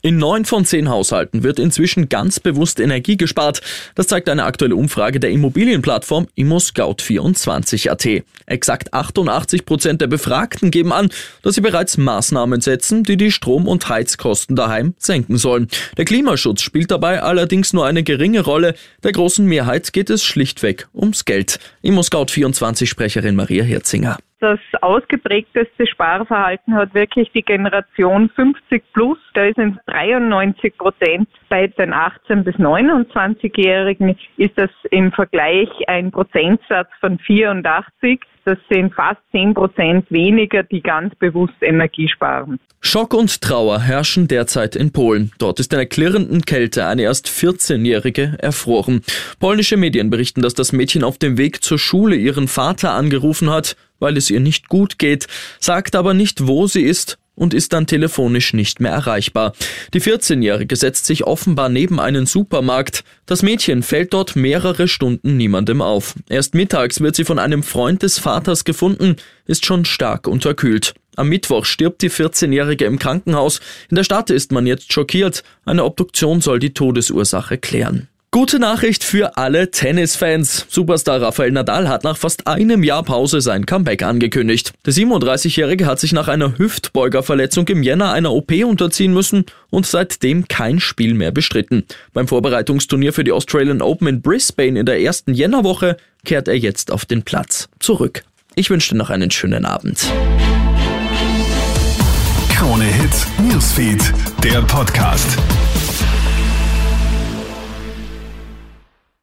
In neun von zehn Haushalten wird inzwischen ganz bewusst Energie gespart. Das zeigt eine aktuelle Umfrage der Immobilienplattform ImmoScout24.at. Exakt 88 Prozent der Befragten geben an, dass sie bereits Maßnahmen setzen, die die Strom- und Heizkosten daheim senken sollen. Der Klimaschutz spielt dabei allerdings nur eine geringe Rolle. Der großen Mehrheit geht es schlichtweg ums Geld. ImmoScout24-Sprecherin Maria Herzinger. Das ausgeprägteste Sparverhalten hat wirklich die Generation 50 plus. Da sind 93 Prozent bei den 18 bis 29-Jährigen ist das im Vergleich ein Prozentsatz von 84. Das sind fast 10 Prozent weniger, die ganz bewusst Energie sparen. Schock und Trauer herrschen derzeit in Polen. Dort ist in der klirrenden Kälte eine erst 14-Jährige erfroren. Polnische Medien berichten, dass das Mädchen auf dem Weg zur Schule ihren Vater angerufen hat weil es ihr nicht gut geht, sagt aber nicht, wo sie ist und ist dann telefonisch nicht mehr erreichbar. Die 14-Jährige setzt sich offenbar neben einen Supermarkt. Das Mädchen fällt dort mehrere Stunden niemandem auf. Erst mittags wird sie von einem Freund des Vaters gefunden, ist schon stark unterkühlt. Am Mittwoch stirbt die 14-Jährige im Krankenhaus. In der Stadt ist man jetzt schockiert. Eine Obduktion soll die Todesursache klären. Gute Nachricht für alle Tennisfans. Superstar Rafael Nadal hat nach fast einem Jahr Pause sein Comeback angekündigt. Der 37-Jährige hat sich nach einer Hüftbeugerverletzung im Jänner einer OP unterziehen müssen und seitdem kein Spiel mehr bestritten. Beim Vorbereitungsturnier für die Australian Open in Brisbane in der ersten Jännerwoche kehrt er jetzt auf den Platz zurück. Ich wünsche dir noch einen schönen Abend. Krone Hits, Newsfeed, der Podcast.